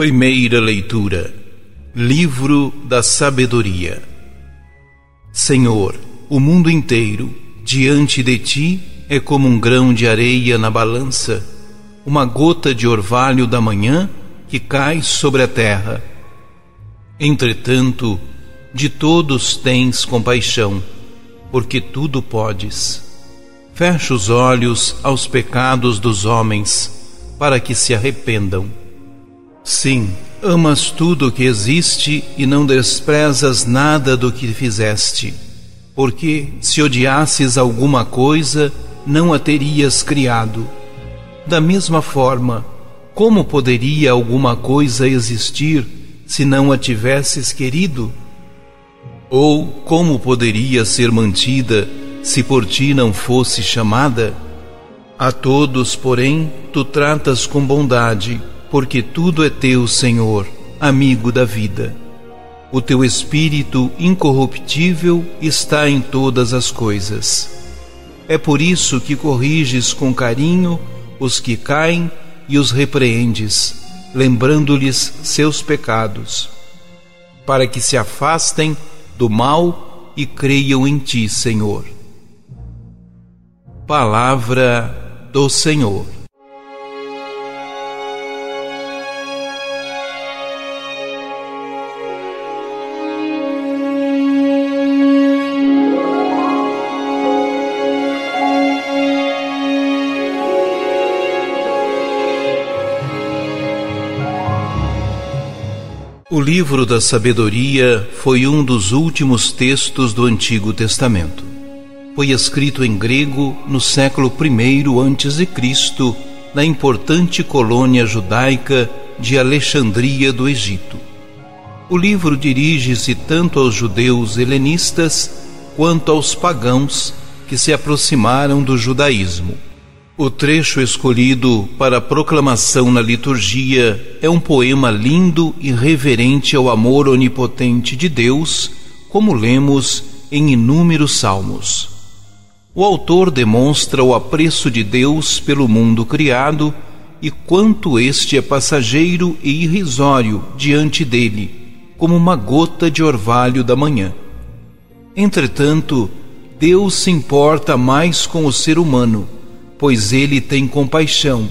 Primeira leitura Livro da Sabedoria Senhor, o mundo inteiro diante de ti é como um grão de areia na balança, uma gota de orvalho da manhã que cai sobre a terra. Entretanto, de todos tens compaixão, porque tudo podes. Fecha os olhos aos pecados dos homens, para que se arrependam Sim, amas tudo o que existe e não desprezas nada do que fizeste. Porque se odiasses alguma coisa, não a terias criado. Da mesma forma, como poderia alguma coisa existir se não a tivesses querido? Ou como poderia ser mantida se por ti não fosse chamada? A todos, porém, tu tratas com bondade porque tudo é teu, Senhor, amigo da vida. O teu espírito incorruptível está em todas as coisas. É por isso que corriges com carinho os que caem e os repreendes, lembrando-lhes seus pecados, para que se afastem do mal e creiam em ti, Senhor. Palavra do Senhor. O livro da sabedoria foi um dos últimos textos do Antigo Testamento. Foi escrito em grego no século I a.C., na importante colônia judaica de Alexandria do Egito. O livro dirige-se tanto aos judeus helenistas quanto aos pagãos que se aproximaram do judaísmo. O trecho escolhido para a proclamação na liturgia é um poema lindo e reverente ao amor onipotente de Deus, como lemos em inúmeros salmos. O autor demonstra o apreço de Deus pelo mundo criado e quanto este é passageiro e irrisório diante dele, como uma gota de orvalho da manhã. Entretanto, Deus se importa mais com o ser humano pois ele tem compaixão,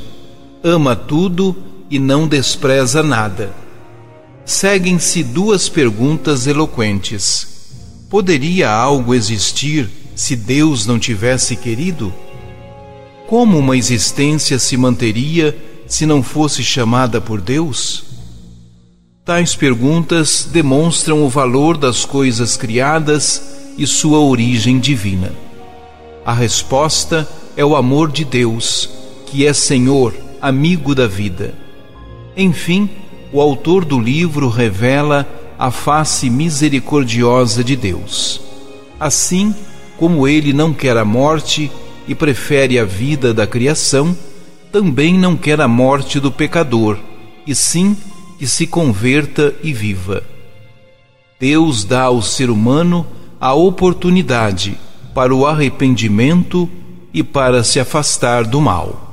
ama tudo e não despreza nada. Seguem-se duas perguntas eloquentes. Poderia algo existir se Deus não tivesse querido? Como uma existência se manteria se não fosse chamada por Deus? Tais perguntas demonstram o valor das coisas criadas e sua origem divina. A resposta é o amor de Deus, que é Senhor, amigo da vida. Enfim, o autor do livro revela a face misericordiosa de Deus. Assim como ele não quer a morte e prefere a vida da criação, também não quer a morte do pecador, e sim que se converta e viva. Deus dá ao ser humano a oportunidade para o arrependimento e para se afastar do mal.